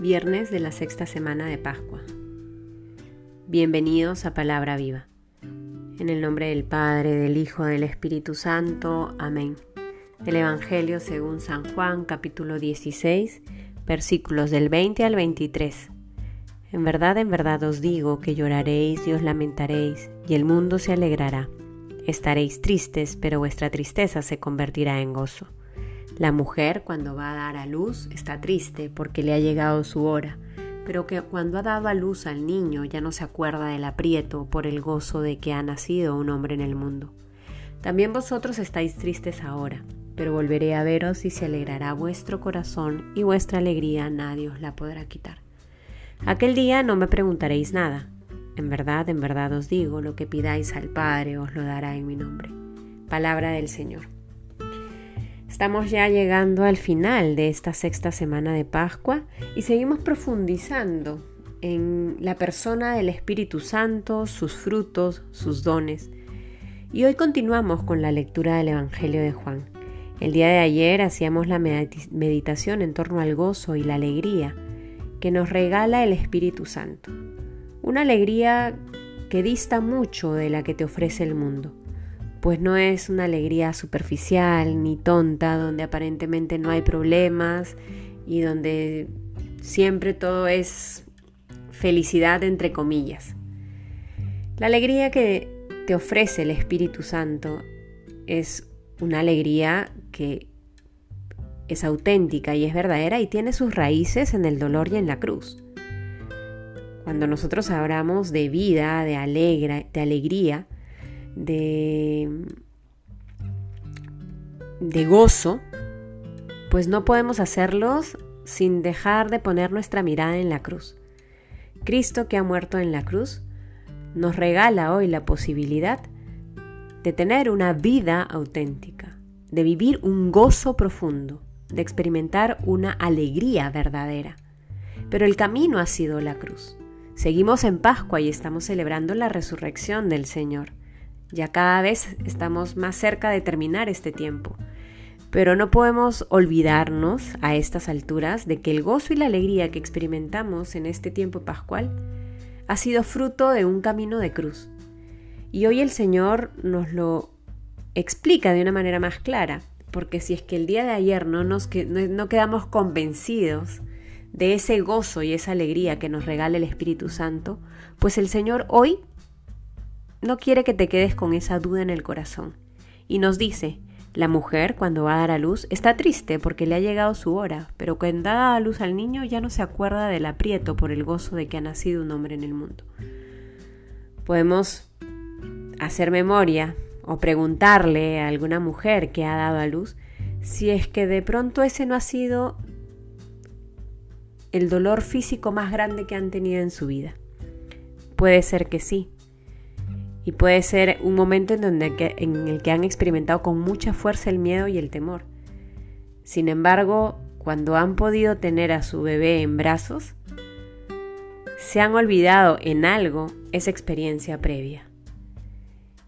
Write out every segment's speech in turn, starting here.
viernes de la sexta semana de Pascua. Bienvenidos a Palabra Viva. En el nombre del Padre, del Hijo, del Espíritu Santo. Amén. Del Evangelio según San Juan, capítulo 16, versículos del 20 al 23. En verdad, en verdad os digo que lloraréis y os lamentaréis, y el mundo se alegrará. Estaréis tristes, pero vuestra tristeza se convertirá en gozo. La mujer cuando va a dar a luz está triste porque le ha llegado su hora, pero que cuando ha dado a luz al niño ya no se acuerda del aprieto por el gozo de que ha nacido un hombre en el mundo. También vosotros estáis tristes ahora, pero volveré a veros y se alegrará vuestro corazón y vuestra alegría nadie os la podrá quitar. Aquel día no me preguntaréis nada. En verdad, en verdad os digo, lo que pidáis al Padre os lo dará en mi nombre. Palabra del Señor. Estamos ya llegando al final de esta sexta semana de Pascua y seguimos profundizando en la persona del Espíritu Santo, sus frutos, sus dones. Y hoy continuamos con la lectura del Evangelio de Juan. El día de ayer hacíamos la meditación en torno al gozo y la alegría que nos regala el Espíritu Santo. Una alegría que dista mucho de la que te ofrece el mundo pues no es una alegría superficial ni tonta, donde aparentemente no hay problemas y donde siempre todo es felicidad entre comillas. La alegría que te ofrece el Espíritu Santo es una alegría que es auténtica y es verdadera y tiene sus raíces en el dolor y en la cruz. Cuando nosotros hablamos de vida, de, alegra, de alegría, de, gozo, pues no podemos hacerlos sin dejar de poner nuestra mirada en la cruz. Cristo que ha muerto en la cruz nos regala hoy la posibilidad de tener una vida auténtica, de vivir un gozo profundo, de experimentar una alegría verdadera. Pero el camino ha sido la cruz. Seguimos en Pascua y estamos celebrando la resurrección del Señor. Ya cada vez estamos más cerca de terminar este tiempo. Pero no podemos olvidarnos a estas alturas de que el gozo y la alegría que experimentamos en este tiempo pascual ha sido fruto de un camino de cruz. Y hoy el Señor nos lo explica de una manera más clara, porque si es que el día de ayer no, nos, no quedamos convencidos de ese gozo y esa alegría que nos regala el Espíritu Santo, pues el Señor hoy no quiere que te quedes con esa duda en el corazón. Y nos dice, la mujer cuando va a dar a luz está triste porque le ha llegado su hora, pero cuando da a luz al niño ya no se acuerda del aprieto por el gozo de que ha nacido un hombre en el mundo. Podemos hacer memoria o preguntarle a alguna mujer que ha dado a luz si es que de pronto ese no ha sido el dolor físico más grande que han tenido en su vida. Puede ser que sí, y puede ser un momento en, en el que han experimentado con mucha fuerza el miedo y el temor. Sin embargo, cuando han podido tener a su bebé en brazos, se han olvidado en algo esa experiencia previa.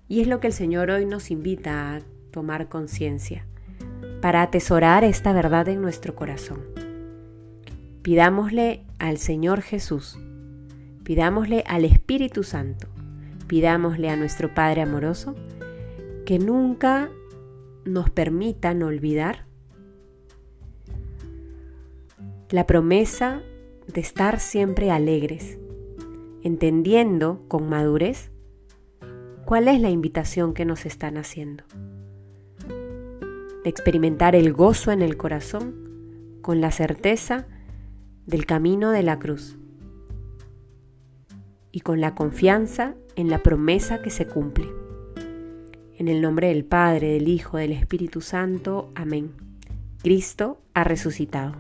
Y es lo que el Señor hoy nos invita a tomar conciencia, para atesorar esta verdad en nuestro corazón. Pidámosle al Señor Jesús, pidámosle al Espíritu Santo, pidámosle a nuestro Padre amoroso que nunca nos permitan olvidar la promesa de estar siempre alegres, entendiendo con madurez cuál es la invitación que nos están haciendo. De experimentar el gozo en el corazón con la certeza del camino de la cruz y con la confianza en la promesa que se cumple. En el nombre del Padre, del Hijo, del Espíritu Santo. Amén. Cristo ha resucitado.